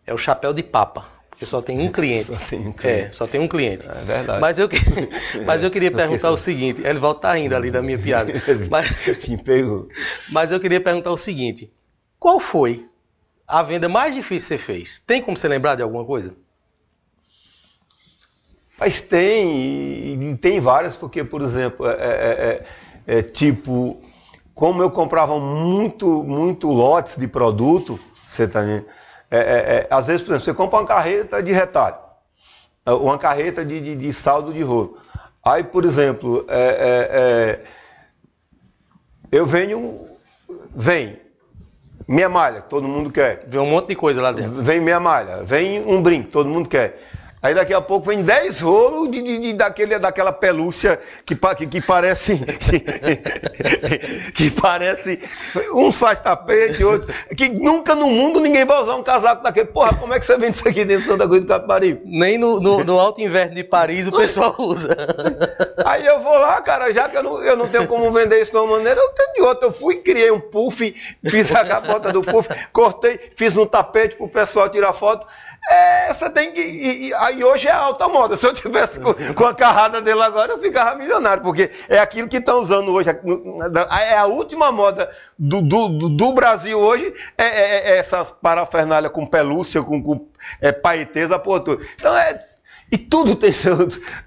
É o chapéu de papa. Porque só tem um cliente. Só tem um cliente. É, só tem um cliente. É verdade. Mas eu, mas eu queria perguntar o seguinte: ele volta ainda ali da minha piada. Mas, pegou. mas eu queria perguntar o seguinte: qual foi a venda mais difícil que você fez? Tem como você lembrar de alguma coisa? Mas tem, e tem várias, porque, por exemplo, é, é, é, é tipo, como eu comprava muito, muito lotes de produto, você tá vendo? É, é, é, às vezes, por exemplo, você compra uma carreta de retalho, é, uma carreta de, de, de saldo de rolo. Aí, por exemplo, é, eu venho, vem minha malha, todo mundo quer. Vem um monte de coisa lá dentro. Vem minha malha, vem um brinco, todo mundo quer. Aí daqui a pouco vem 10 rolos de, de, de, daquele, daquela pelúcia que, que, que parece. Que, que, parece. Uns faz tapete, outros. Que nunca no mundo ninguém vai usar um casaco daquele. Porra, como é que você vende isso aqui dentro de Santa Cruz do Capibaribe? Nem no, no, no, alto inverno de Paris o pessoal usa. Aí eu vou lá, cara, já que eu não, eu não tenho como vender isso de uma maneira, eu tenho de outra. Eu fui, criei um puff, fiz a capota do puff, cortei, fiz um tapete pro pessoal tirar foto. É, você tem que. E, e, aí hoje é alta moda. Se eu tivesse com, com, a carrada dele agora, eu ficava milionário, porque é aquilo que estão usando hoje. É a última moda do, do, do Brasil hoje, é, é, é essas parafernália com pelúcia, com, com é, paetesa. Então é. E tudo tem seu.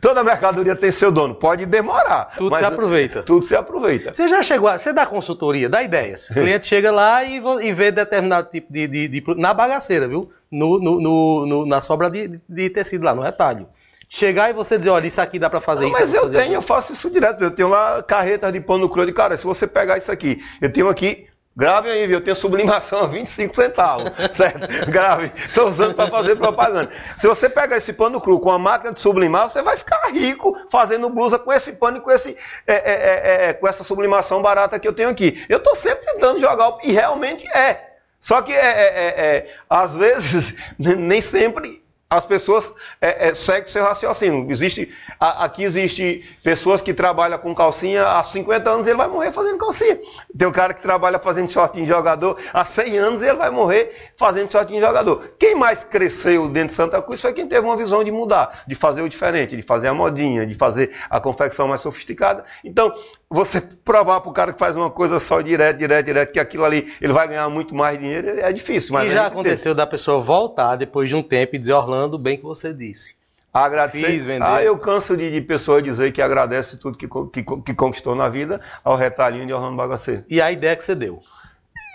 Toda mercadoria tem seu dono. Pode demorar. Tudo mas se aproveita. Tudo se aproveita. Você já chegou a. Você dá consultoria, dá ideias. O cliente chega lá e, e vê determinado tipo de. de- de na bagaceira, viu? No, no- no- na sobra de, de tecido lá, no retalho. Chegar e você dizer, olha, isso aqui dá pra fazer Não, isso. mas eu fazer tenho, eu faço isso direto. Eu tenho lá carretas de pano cru. Digo, cara, se você pegar isso aqui, eu tenho aqui. Grave aí, viu? Eu tenho sublimação a 25 centavos, certo? Grave. Estou usando para fazer propaganda. Se você pegar esse pano cru com a máquina de sublimar, você vai ficar rico fazendo blusa com esse pano e com, esse, é, é, é, é, com essa sublimação barata que eu tenho aqui. Eu estou sempre tentando jogar, e realmente é. Só que, é, é, é, às vezes, nem sempre as pessoas é, é, seguem seu raciocínio. Existe, a- aqui existe pessoas que trabalham com calcinha há 50 anos e ele vai morrer fazendo calcinha. Tem um cara que trabalha fazendo shortinho de jogador há 100 anos e ele vai morrer fazendo shortinho de jogador. Quem mais cresceu dentro de Santa Cruz foi quem teve uma visão de mudar, de fazer o diferente, de fazer a modinha, de fazer a confecção mais sofisticada. Então, você provar para o cara que faz uma coisa só direto, direto, direto, que aquilo ali ele vai ganhar muito mais dinheiro, é difícil. Mas E a já aconteceu da pessoa voltar depois de um tempo e dizer, Orlando, bem que você disse. Agradecer. Fiz, vender. Ah, eu canso de, de pessoas dizer que agradece tudo que, que, que conquistou na vida ao retalhinho de Orlando Bagaceiro. E a ideia que você deu.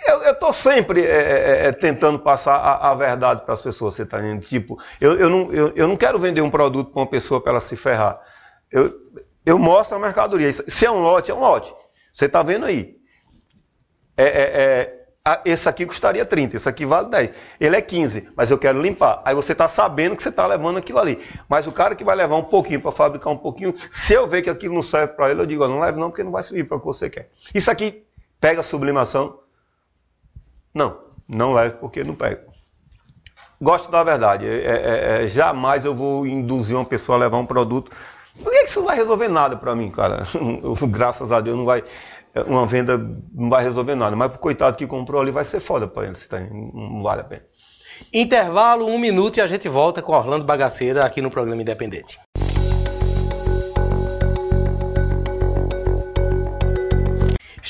Eu estou sempre é, é, é, tentando passar a, a verdade para as pessoas, você está entendendo? Tipo, eu, eu, não, eu, eu não quero vender um produto para uma pessoa para ela se ferrar. Eu, eu mostro a mercadoria. Se é um lote, é um lote. Você está vendo aí. É, é, é, esse aqui custaria 30, esse aqui vale 10. Ele é 15, mas eu quero limpar. Aí você está sabendo que você está levando aquilo ali. Mas o cara que vai levar um pouquinho para fabricar um pouquinho, se eu ver que aquilo não serve para ele, eu digo, não leve não, porque não vai servir para o que você quer. Isso aqui pega sublimação? Não, não leve porque não pega. Gosto da verdade. É, é, é, jamais eu vou induzir uma pessoa a levar um produto. Por que isso não vai resolver nada para mim, cara? Graças a Deus não vai. Uma venda não vai resolver nada. Mas pro coitado que comprou ali vai ser foda para ele. Tá, não vale a pena. Intervalo, um minuto e a gente volta com Orlando Bagaceira aqui no programa Independente.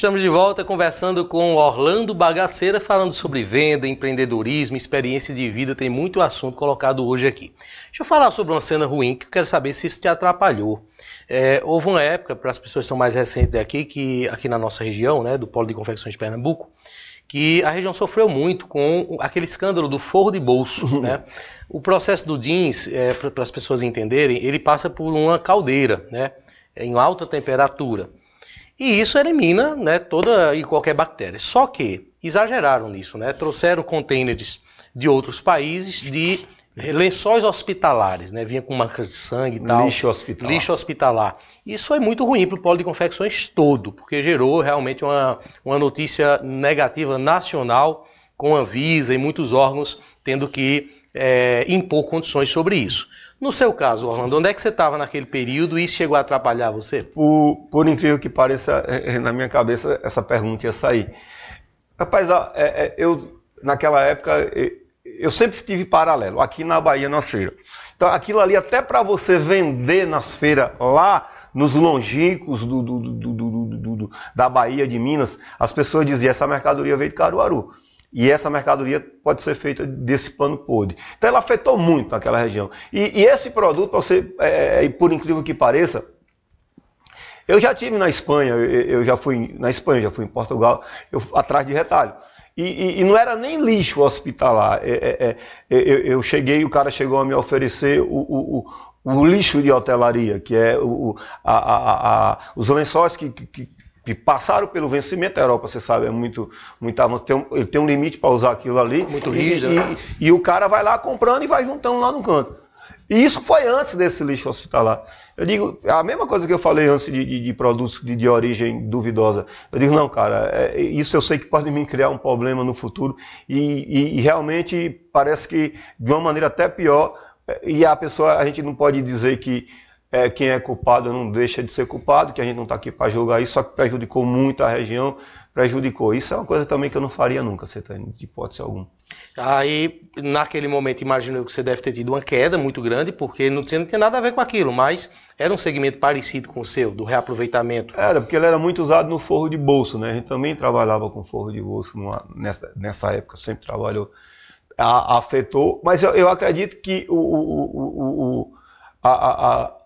Estamos de volta conversando com Orlando Bagaceira, falando sobre venda, empreendedorismo, experiência de vida. Tem muito assunto colocado hoje aqui. Deixa eu falar sobre uma cena ruim que eu quero saber se isso te atrapalhou. É, houve uma época, para as pessoas que são mais recentes aqui, que aqui na nossa região, né, do Polo de Confecções de Pernambuco, que a região sofreu muito com aquele escândalo do forro de bolso. né? O processo do jeans, é, para as pessoas entenderem, ele passa por uma caldeira né, em alta temperatura. E isso elimina né, toda e qualquer bactéria. Só que exageraram nisso, né? trouxeram containers de outros países de lençóis hospitalares, né? vinha com marcas de sangue e tal. Lixo hospitalar. Lixo hospitalar. Isso foi muito ruim para o polo de confecções todo, porque gerou realmente uma, uma notícia negativa nacional, com a Anvisa e muitos órgãos tendo que é, impor condições sobre isso. No seu caso, Orlando, onde é que você estava naquele período e isso chegou a atrapalhar você? Por, por incrível que pareça, é, é, na minha cabeça essa pergunta ia sair. Rapaz, é, eu naquela época eu sempre tive paralelo aqui na Bahia nas feiras. Então aquilo ali até para você vender nas feiras lá nos longínquos do- do- do- da Bahia de Minas, as pessoas diziam essa mercadoria veio de Caruaru. E essa mercadoria pode ser feita desse pano podre. Então ela afetou muito naquela região. E, e esse produto, você, é, é, por incrível que pareça, eu já tive na Espanha, eu, já fui na Espanha, já fui em Portugal, eu, atrás de retalho. E, e- e não era nem lixo hospitalar. É, é, é, eu, eu cheguei, o cara chegou a me oferecer o, o- o- o lixo de hotelaria, que é a- a- a- os lençóis que, que- que- passaram pelo vencimento. A Europa, você sabe, é muito, muito avançado. Tem um, ele tem um limite para usar aquilo ali. Muito E- rígido, e- né? e o cara vai lá comprando e vai juntando lá no canto. E isso foi antes desse lixo hospitalar. Eu digo, a mesma coisa que eu falei antes de, de- de produtos de, de origem duvidosa. Eu digo, não, cara, é- isso eu sei que pode me criar um problema no futuro. E, e- e realmente parece que de uma maneira até pior. é, E a pessoa, a gente não pode dizer que é, quem é culpado não deixa de ser culpado, que a gente não está aqui para julgar isso, só que prejudicou muito a região, prejudicou. Isso é uma coisa também que eu não faria nunca, você tá, de hipótese alguma. Aí, naquele momento, imagino que você deve ter tido uma queda muito grande, porque não tinha, não tinha nada a ver com aquilo, mas era um segmento parecido com o seu, do reaproveitamento. Era, porque ele era muito usado no forro de bolso, né? A gente também trabalhava com forro de bolso numa- nessa, nessa época, sempre trabalhou. A- afetou, mas eu, eu acredito que o, o- o- o- a, a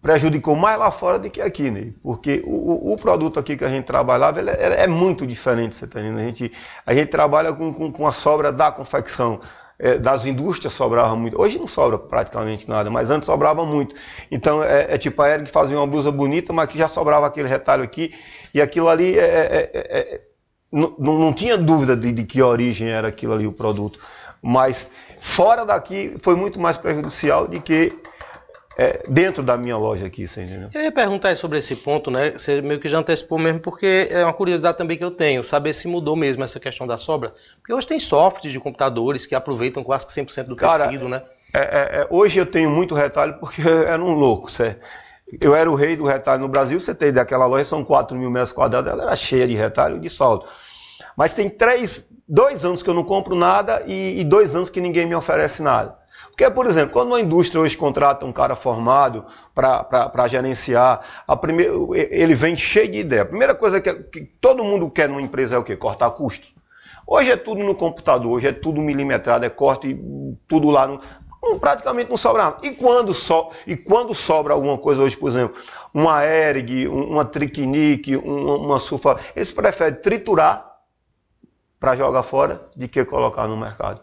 prejudicou mais lá fora do que aqui, né? Porque o, o produto aqui que a gente trabalhava ele é, é muito diferente, você tá? A gente, a gente trabalha com, com, com a sobra da confecção. É, das indústrias sobrava muito. Hoje não sobra praticamente nada, mas antes sobrava muito. Então é, é tipo a Eric fazia uma blusa bonita, mas que já sobrava aquele retalho aqui, e aquilo ali é, é, é, é não, não, tinha dúvida de, de que origem era aquilo ali, o produto. Mas fora daqui foi muito mais prejudicial de que é, dentro da minha loja aqui, você entendeu? Eu ia perguntar sobre esse ponto, né? Você meio que já antecipou mesmo, porque é uma curiosidade também que eu tenho, saber se mudou mesmo essa questão da sobra. Porque hoje tem softwares de computadores que aproveitam quase que 100% do Cara, tecido, né? É, é, é, hoje eu tenho muito retalho porque eu era um louco, certo? Eu era o rei do retalho no Brasil, você tem daquela loja, são 4 mil metros quadrados, ela era cheia de retalho e de saldo. Mas tem três, dois anos que eu não compro nada e, e dois anos que ninguém me oferece nada. Porque, por exemplo, quando uma indústria hoje contrata um cara formado para gerenciar, primeira, ele vem cheio de ideia. A primeira coisa que, que, todo mundo quer numa empresa é o quê? Cortar custo. Hoje é tudo no computador, hoje é tudo milimetrado, é corte, tudo lá. No, não, praticamente não sobra nada. E quando, so, e quando sobra alguma coisa hoje, por exemplo, uma ERG, uma Triquinique, uma, uma eles preferem triturar para jogar fora do que colocar no mercado.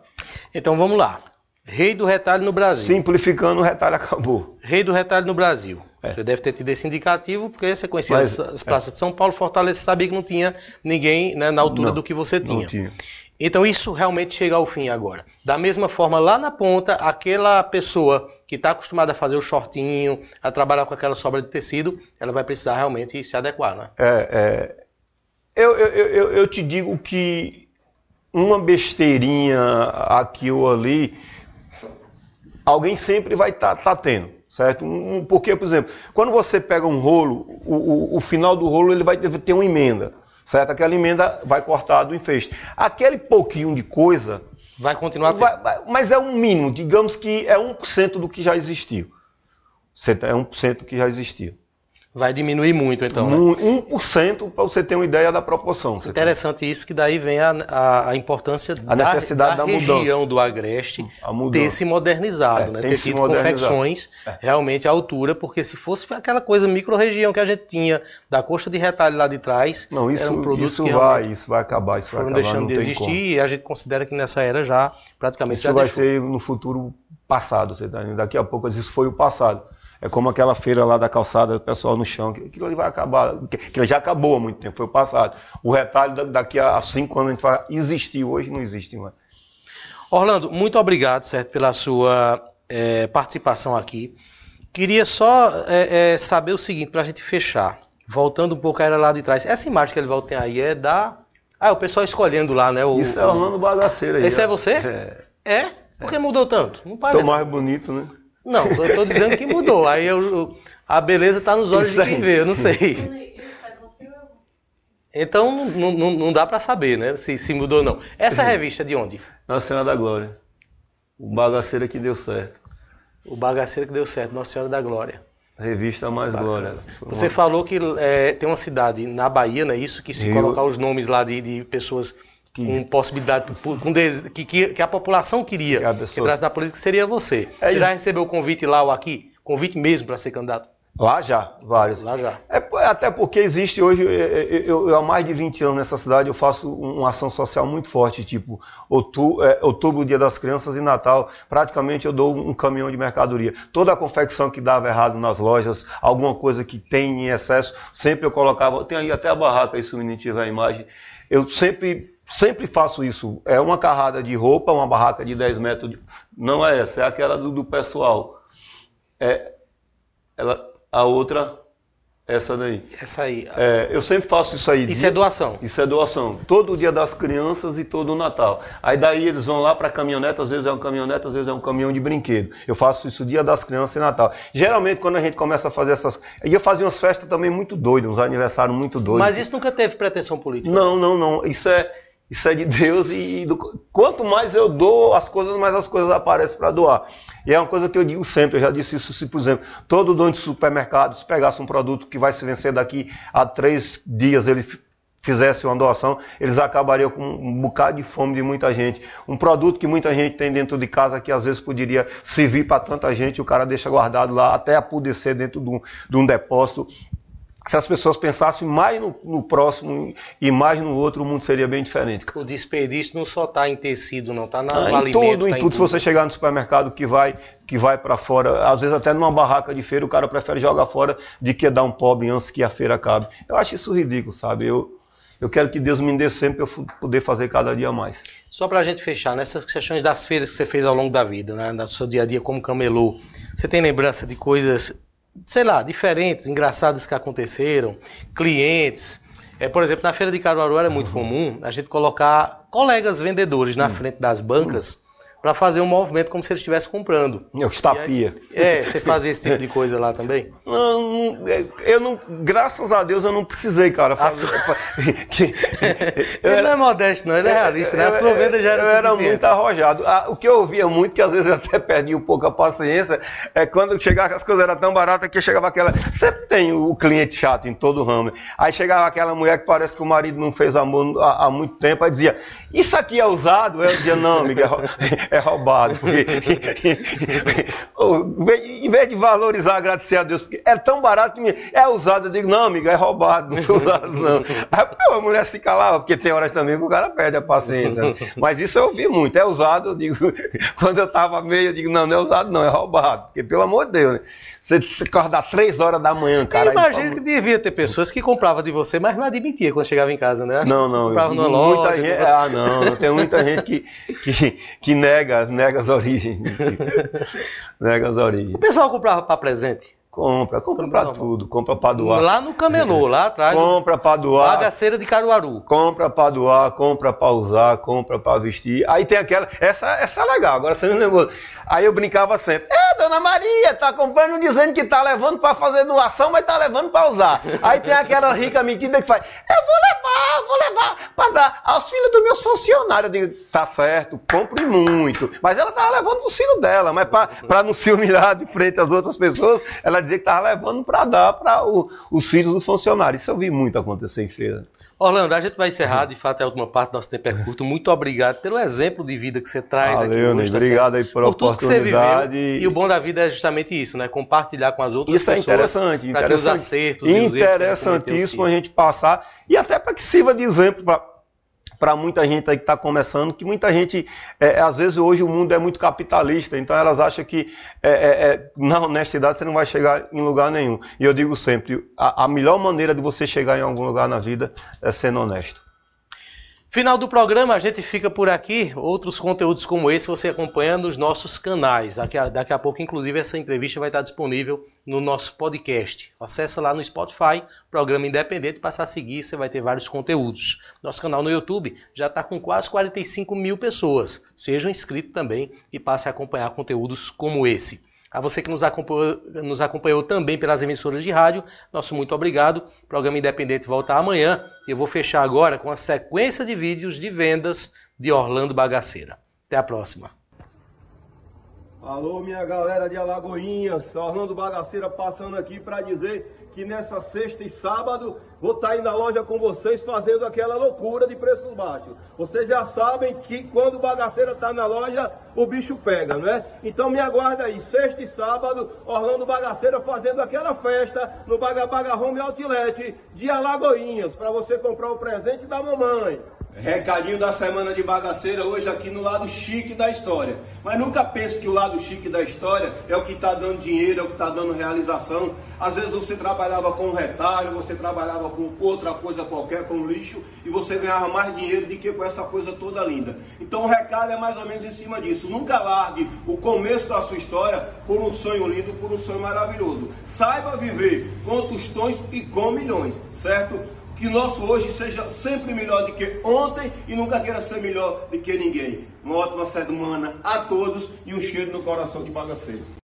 Então vamos lá. Rei do retalho no Brasil. Simplificando, o retalho acabou. Rei do retalho no Brasil. É. Você deve ter tido esse indicativo, porque você conhecia Mas, as, as é. praças é. de São Paulo, Fortaleza, sabia que não tinha ninguém né, na altura não, do que você tinha. Não tinha. Então isso realmente chega ao fim agora. Da mesma forma, lá na ponta, aquela pessoa que está acostumada a fazer o shortinho, a trabalhar com aquela sobra de tecido, ela vai precisar realmente se adequar, né? É, é... Eu, eu, eu, eu te digo que uma besteirinha aqui ou ali alguém sempre vai estar tá, tá tendo, certo? Um, porque, por exemplo, quando você pega um rolo, o, o, o, final do rolo ele vai ter uma emenda, certo? Aquela emenda vai cortar do enfeite. Aquele pouquinho de coisa... Vai continuar vai, vai, Mas é um mínimo, digamos que é 1% do que já existiu. É 1% do que já existiu. Vai diminuir muito, então. Né? 1% para você ter uma ideia da proporção. Interessante tem. isso, que daí vem a, a, a importância a necessidade da, da, da região do Agreste ter se modernizado, é, né? ter tido confecções é. realmente à altura, porque se fosse aquela coisa micro-região que a gente tinha da coxa de retalho lá de trás, não, isso, um produto isso que vai, isso vai acabar, isso vai acabar. deixando de existir e a gente considera que nessa era já praticamente isso já vai deixou. ser no futuro passado, você tá? daqui a pouco isso foi o passado. É como aquela feira lá da calçada, o pessoal no chão, aquilo ali vai acabar, aquilo já acabou há muito tempo, foi o passado. O retalho daqui a cinco anos a gente vai existir, hoje não existe mais. Orlando, muito obrigado, certo, pela sua é, participação aqui. Queria só é, é, saber o seguinte, para a gente fechar, voltando um pouco era lá de trás. Essa imagem que ele vai ter aí é da. Ah, o pessoal escolhendo lá, né? O, Isso é Orlando Bagaceiro aí. Esse é você? É. É? Por que mudou tanto? Não parece. Tô mais bonito, né? Não, eu estou dizendo que mudou. Aí eu, a beleza está nos olhos Isso de quem vê, eu não sei. Então não, não, não dá para saber, né? Se, se mudou ou não. Essa revista é de onde? Nossa Senhora da Glória. O bagaceiro que deu certo. O bagaceiro que deu certo, Nossa Senhora da Glória. Revista Mais Bacana. Glória. Você falou que é, tem uma cidade na Bahia, não é isso? Que se colocar os nomes lá de, de pessoas que, com possibilidade, com que, que, que, a população queria que, pessoa... que entrasse na política, seria você. É você já recebeu o convite lá ou aqui? Convite mesmo para ser candidato? Lá já, vários. Lá já. É, até porque existe hoje, eu, eu, há mais de 20 anos nessa cidade, eu faço uma ação social muito forte, tipo outubro, é, outubro, Dia das Crianças e Natal, praticamente eu dou um caminhão de mercadoria. Toda a confecção que dava errado nas lojas, alguma coisa que tem em excesso, sempre eu colocava, tem aí até a barraca, aí se o menino tiver a imagem, eu sempre sempre faço isso. É uma carrada de roupa, uma barraca de 10 metros. De... Não é essa, é aquela do, do pessoal. É, ela, a outra, essa daí. Essa aí. É, eu sempre faço isso aí. Isso dia, é doação? Isso é doação. Todo dia das crianças e todo o Natal. Aí daí eles vão lá para a caminhonete, às vezes é um caminhonete, às vezes é um caminhão de brinquedo. Eu faço isso dia das crianças e Natal. Geralmente quando a gente começa a fazer essas... E eu fazia umas festas também muito doidas, uns aniversários muito doidos. Mas isso nunca teve pretensão política? Não, não, não. Isso é isso é de Deus e do... quanto mais eu dou as coisas, mais as coisas aparecem para doar. E é uma coisa que eu digo sempre, eu já disse isso, se por exemplo, todo dono de supermercado, se pegasse um produto que vai se vencer daqui a três dias, ele fizesse uma doação, eles acabariam com um bocado de fome de muita gente. Um produto que muita gente tem dentro de casa que às vezes poderia servir para tanta gente, o cara deixa guardado lá até apodrecer dentro de um, de um depósito se as pessoas pensassem mais no, no, próximo e mais no outro, o mundo seria bem diferente. O desperdício não só está em tecido, não está na ah, em alimento, tudo, tá em tudo. Se você chegar no supermercado que vai que vai para fora, às vezes até numa barraca de feira, o cara prefere jogar fora de que dar um pobre antes que a feira acabe. Eu acho isso ridículo, sabe? Eu, eu quero que Deus me dê sempre para eu poder fazer cada dia mais. Só para a gente fechar, nessas questões das feiras que você fez ao longo da vida, né, no seu dia a dia como camelô, você tem lembrança de coisas sei lá, diferentes, engraçadas que aconteceram, clientes. É, por exemplo, na feira de Caruaru era muito comum a gente colocar colegas vendedores na frente das bancas para fazer um movimento como se ele estivesse comprando. Eu estapia. É, você fazia esse tipo de coisa lá também? Não, é, eu não, graças a Deus eu não precisei, cara, fazer. que, ele não é modesto, não, ele é realista, né? A sua venda já era Eu era muito arrojado. Ah, o que eu ouvia muito, que às vezes eu até perdi um pouco a paciência, é quando chegava, as coisas eram tão baratas que chegava aquela. Sempre tem o cliente chato em todo o ramo. Aí chegava aquela mulher que parece que o marido não fez amor há, há muito tempo, aí dizia: Isso aqui é usado? Eu dizia: Não, amiga, é roubado. Porque, em vez de valorizar, agradecer a Deus, porque é tão barato que é usado, eu digo, não, amigo, é roubado, não foi usado, não. Aí a mulher se calava, porque tem horas também que o cara perde a paciência. Mas isso eu ouvi muito, é usado, eu digo, quando eu estava meio, eu digo, não, não é usado, não, é roubado. Porque, pelo amor de Deus, né? Você acordar três horas da manhã, cara. Imagina que devia ter pessoas que compravam de você, mas não admitia quando chegava em casa, né? Não, não. Comprava numa loja. Gente, ah, não, não. Tem muita gente que, que, que nega, nega as origens. nega as origens. O pessoal comprava para presente? Compra, compra para tudo, compra para doar. Lá no Camelô, lá atrás. Compra para doar. Bagaceira de Caruaru. Compra para doar, compra para usar, compra para vestir. Aí tem aquela, essa, essa é legal, agora você me lembrou. Aí eu brincava sempre, é, dona Maria, tá comprando dizendo que tá levando para fazer doação, mas tá levando para usar. Aí tem aquela rica mentira que faz, eu vou levar, vou levar para dar aos filhos dos meus funcionários. Eu digo, tá certo, compre muito. Mas ela tava levando pro filho dela, mas para não se humilhar de frente às outras pessoas, ela dizer que estava levando para dar para os filhos do funcionário. Isso eu vi muito acontecer em feira. Orlando, a gente vai encerrar, de fato é a última parte, nosso tempo é curto. Muito obrigado pelo exemplo de vida que você traz Valeu, aqui hoje. Tá obrigado aí por, por oportunidade. Viveu, e o bom da vida é justamente isso, né? Compartilhar com as outras isso é pessoas. Isso é interessante, interessante. os acertos Interessantíssimo a gente passar e até para que sirva de exemplo para para muita gente aí que está começando, que muita gente, é, às vezes hoje o mundo é muito capitalista, então elas acham que é, é, é na honestidade você não vai chegar em lugar nenhum. E eu digo sempre, a, a melhor maneira de você chegar em algum lugar na vida é sendo honesto. Final do programa, a gente fica por aqui. Outros conteúdos como esse você acompanha nos nossos canais. Daqui a, daqui a pouco, inclusive, essa entrevista vai estar disponível no nosso podcast. Acesse lá no Spotify, programa independente, passa a seguir, você vai ter vários conteúdos. Nosso canal no YouTube já está com quase 45 mil pessoas. Seja um inscrito também e passe a acompanhar conteúdos como esse. A você que nos acompanhou, nos acompanhou, também pelas emissoras de rádio, nosso muito obrigado. O programa Independente volta amanhã. Eu vou fechar agora com a sequência de vídeos de vendas de Orlando Bagaceira. Até a próxima. Alô, minha galera de Alagoinhas, Orlando Bagaceira passando aqui para dizer que nessa sexta e sábado vou estar tá aí na loja com vocês fazendo aquela loucura de preços baixos. Vocês já sabem que quando o bagaceira está na loja, o bicho pega, não é? Então me aguarda aí, sexta e sábado, Orlando Bagaceira fazendo aquela festa no Baga Baga Home Outlet de Alagoinhas, para você comprar o presente da mamãe. Recadinho da semana de bagaceira hoje aqui no lado chique da história. Mas nunca pense que o lado chique da história é o que está dando dinheiro, é o que está dando realização. Às vezes você trabalhava com retalho, você trabalhava com outra coisa qualquer, com lixo, e você ganhava mais dinheiro do que com essa coisa toda linda. Então o recado é mais ou menos em cima disso. Nunca largue o começo da sua história por um sonho lindo, por um sonho maravilhoso. Saiba viver com tostões e com milhões, certo? Que nosso hoje seja sempre melhor do que ontem e nunca queira ser melhor do que ninguém. Uma ótima semana a todos e um cheiro no coração de bagaceiro.